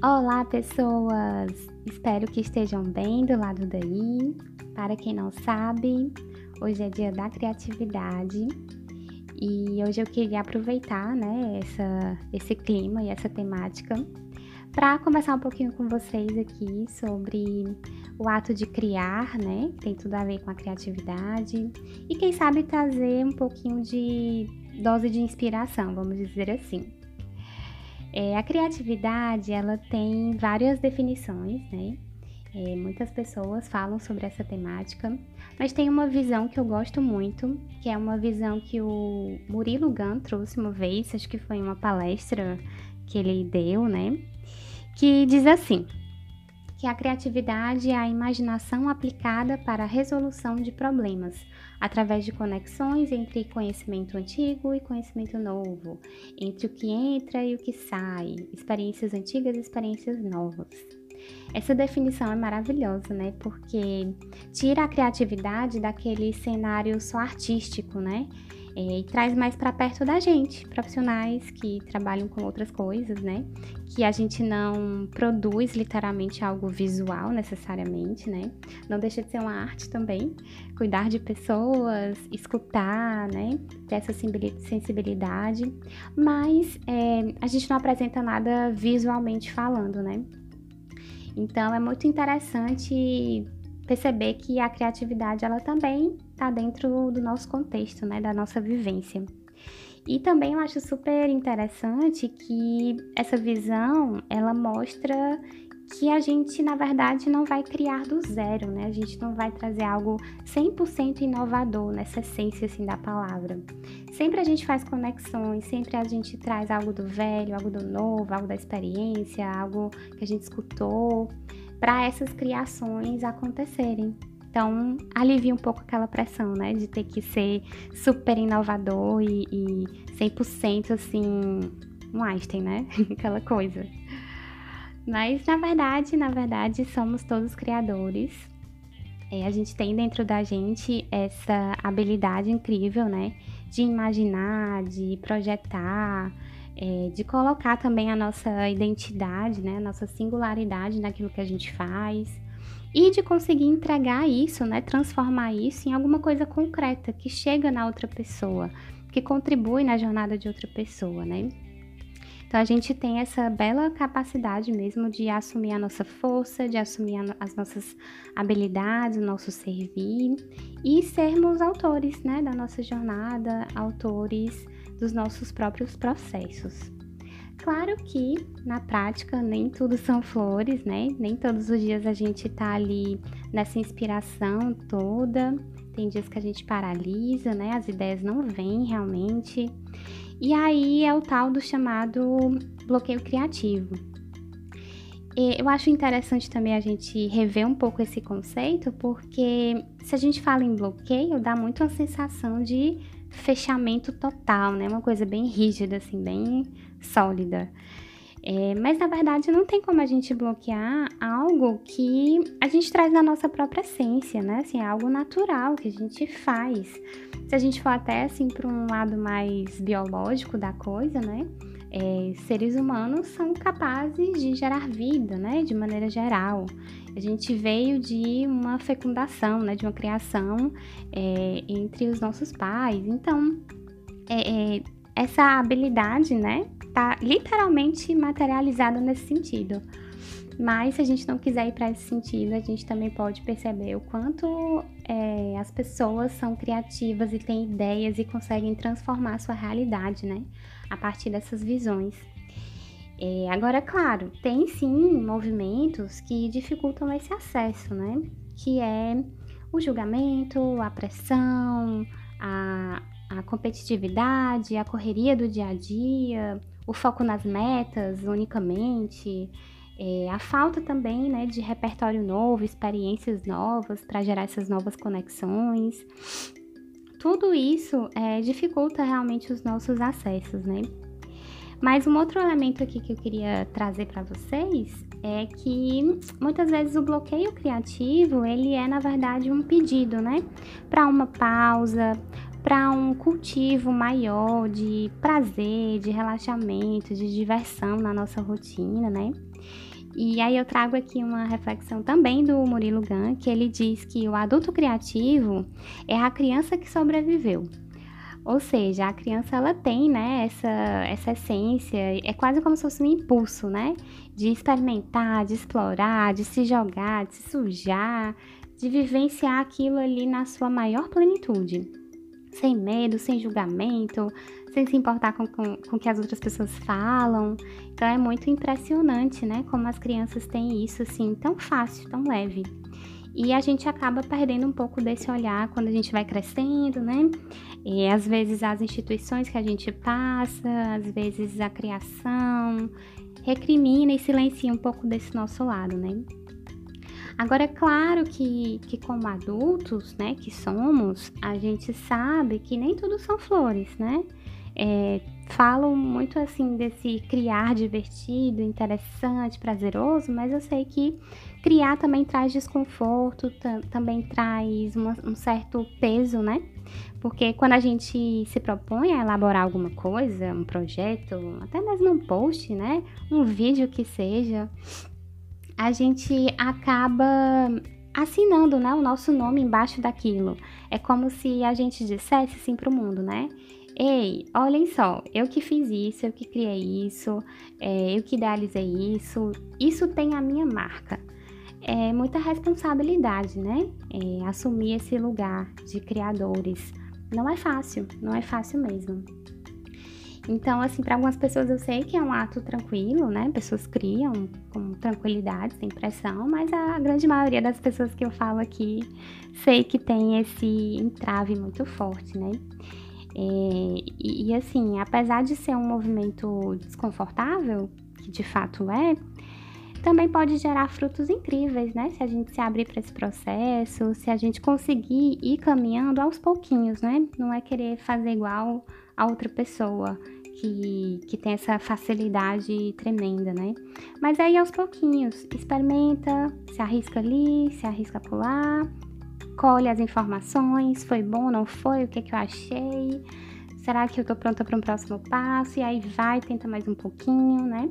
Olá, pessoas! Espero que estejam bem do lado daí. Para quem não sabe, hoje é dia da criatividade e hoje eu queria aproveitar né, essa, esse clima e essa temática para conversar um pouquinho com vocês aqui sobre o ato de criar, né? Tem tudo a ver com a criatividade e quem sabe trazer um pouquinho de dose de inspiração, vamos dizer assim. É, a criatividade ela tem várias definições, né? É, muitas pessoas falam sobre essa temática, mas tem uma visão que eu gosto muito, que é uma visão que o Murilo Gun trouxe uma vez, acho que foi uma palestra que ele deu, né? Que diz assim: que a criatividade é a imaginação aplicada para a resolução de problemas, através de conexões entre conhecimento antigo e conhecimento novo, entre o que entra e o que sai, experiências antigas e experiências novas. Essa definição é maravilhosa, né? Porque tira a criatividade daquele cenário só artístico, né? é, e traz mais para perto da gente, profissionais que trabalham com outras coisas, né? Que a gente não produz literalmente algo visual necessariamente, né? Não deixa de ser uma arte também, cuidar de pessoas, escutar, né? Ter essa sensibilidade, mas é, a gente não apresenta nada visualmente falando, né? Então é muito interessante perceber que a criatividade ela também está dentro do nosso contexto, né, da nossa vivência. E também eu acho super interessante que essa visão, ela mostra que a gente, na verdade, não vai criar do zero, né? A gente não vai trazer algo 100% inovador nessa essência, assim, da palavra. Sempre a gente faz conexões, sempre a gente traz algo do velho, algo do novo, algo da experiência, algo que a gente escutou para essas criações acontecerem. Então, alivia um pouco aquela pressão, né? De ter que ser super inovador e, e 100% assim, um Einstein, né? aquela coisa. Mas, na verdade, na verdade, somos todos criadores. É, a gente tem dentro da gente essa habilidade incrível, né? De imaginar, de projetar, é, de colocar também a nossa identidade, né, a nossa singularidade naquilo que a gente faz e de conseguir entregar isso, né, transformar isso em alguma coisa concreta que chega na outra pessoa, que contribui na jornada de outra pessoa, né? Então a gente tem essa bela capacidade mesmo de assumir a nossa força, de assumir as nossas habilidades, o nosso servir e sermos autores, né, da nossa jornada, autores dos nossos próprios processos. Claro que na prática nem tudo são flores, né? Nem todos os dias a gente tá ali nessa inspiração toda. Tem dias que a gente paralisa, né? As ideias não vêm realmente. E aí é o tal do chamado bloqueio criativo. Eu acho interessante também a gente rever um pouco esse conceito, porque se a gente fala em bloqueio, dá muito a sensação de fechamento total, né? Uma coisa bem rígida, assim, bem sólida. É, mas na verdade não tem como a gente bloquear algo que a gente traz na nossa própria essência, né? Assim, é algo natural que a gente faz. Se a gente for até assim para um lado mais biológico da coisa, né? É, seres humanos são capazes de gerar vida, né? De maneira geral. A gente veio de uma fecundação, né, de uma criação é, entre os nossos pais. Então, é, é, essa habilidade, né, tá literalmente materializada nesse sentido. Mas se a gente não quiser ir para esse sentido, a gente também pode perceber o quanto é, as pessoas são criativas e têm ideias e conseguem transformar a sua realidade, né? A partir dessas visões. É, agora, claro, tem sim movimentos que dificultam esse acesso, né? Que é o julgamento, a pressão, a, a competitividade, a correria do dia a dia, o foco nas metas unicamente, é, a falta também né, de repertório novo, experiências novas para gerar essas novas conexões. Tudo isso é, dificulta realmente os nossos acessos, né? Mas um outro elemento aqui que eu queria trazer para vocês é que muitas vezes o bloqueio criativo, ele é na verdade um pedido, né? Para uma pausa, para um cultivo maior de prazer, de relaxamento, de diversão na nossa rotina, né? E aí eu trago aqui uma reflexão também do Murilo Gun, que ele diz que o adulto criativo é a criança que sobreviveu. Ou seja, a criança ela tem, né, essa, essa essência, é quase como se fosse um impulso, né, de experimentar, de explorar, de se jogar, de se sujar, de vivenciar aquilo ali na sua maior plenitude. Sem medo, sem julgamento, sem se importar com, com, com o que as outras pessoas falam. Então é muito impressionante, né, como as crianças têm isso assim tão fácil, tão leve. E a gente acaba perdendo um pouco desse olhar quando a gente vai crescendo, né? E às vezes as instituições que a gente passa, às vezes a criação, recrimina e silencia um pouco desse nosso lado, né? Agora, é claro que, que como adultos, né, que somos, a gente sabe que nem tudo são flores, né? É, falam muito assim desse criar divertido, interessante, prazeroso, mas eu sei que criar também traz desconforto, também traz uma, um certo peso, né? Porque quando a gente se propõe a elaborar alguma coisa, um projeto, até mesmo um post, né? Um vídeo que seja, a gente acaba assinando né, o nosso nome embaixo daquilo. É como se a gente dissesse assim para o mundo, né? Ei, olhem só, eu que fiz isso, eu que criei isso, é, eu que idealizei isso, isso tem a minha marca. É muita responsabilidade, né? É, assumir esse lugar de criadores. Não é fácil, não é fácil mesmo. Então, assim, para algumas pessoas eu sei que é um ato tranquilo, né? Pessoas criam com tranquilidade, sem pressão, mas a grande maioria das pessoas que eu falo aqui sei que tem esse entrave muito forte, né? É, e, e assim, apesar de ser um movimento desconfortável, que de fato é, também pode gerar frutos incríveis, né? Se a gente se abrir para esse processo, se a gente conseguir ir caminhando aos pouquinhos, né? Não é querer fazer igual a outra pessoa que, que tem essa facilidade tremenda, né? Mas aí aos pouquinhos, experimenta, se arrisca ali, se arrisca pular, colhe as informações, foi bom, não foi, o que, que eu achei, será que eu tô pronta para um próximo passo? E aí vai, tenta mais um pouquinho, né?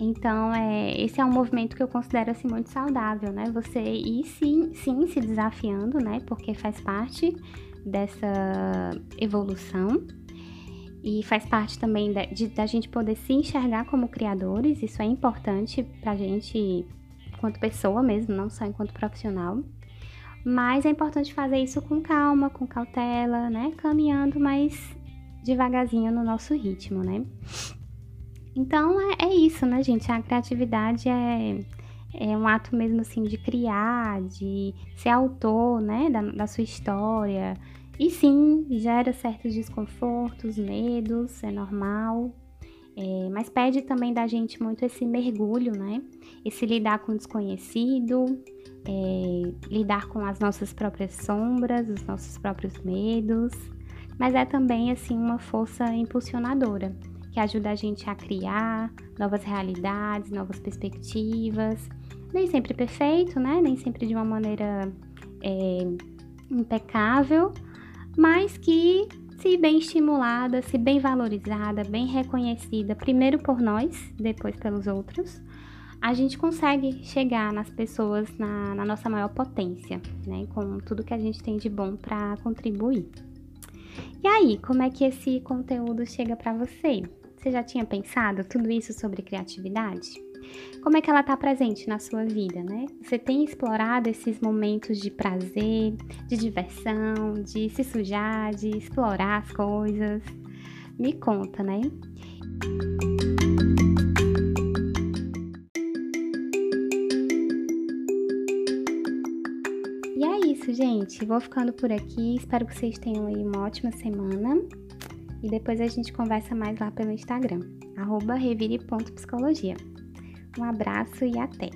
Então, é, esse é um movimento que eu considero assim muito saudável, né? Você ir sim, sim se desafiando, né? Porque faz parte dessa evolução e faz parte também da, de, da gente poder se enxergar como criadores. Isso é importante pra gente, enquanto pessoa mesmo, não só enquanto profissional. Mas é importante fazer isso com calma, com cautela, né? Caminhando mais devagarzinho no nosso ritmo, né? Então é, é isso, né, gente? A criatividade é, é um ato mesmo assim de criar, de ser autor, né, da, da sua história. E sim, gera certos desconfortos, medos, é normal. É, mas pede também da gente muito esse mergulho, né? Esse lidar com o desconhecido, é, lidar com as nossas próprias sombras, os nossos próprios medos, mas é também assim uma força impulsionadora que ajuda a gente a criar novas realidades, novas perspectivas. Nem sempre perfeito, né? Nem sempre de uma maneira é, impecável, mas que se bem estimulada, se bem valorizada, bem reconhecida, primeiro por nós, depois pelos outros, a gente consegue chegar nas pessoas na, na nossa maior potência, né? Com tudo que a gente tem de bom para contribuir. E aí, como é que esse conteúdo chega para você? Você já tinha pensado tudo isso sobre criatividade? Como é que ela está presente na sua vida, né? Você tem explorado esses momentos de prazer, de diversão, de se sujar, de explorar as coisas? Me conta, né? isso, gente. Vou ficando por aqui. Espero que vocês tenham aí uma ótima semana. E depois a gente conversa mais lá pelo Instagram, revire.psicologia. Um abraço e até!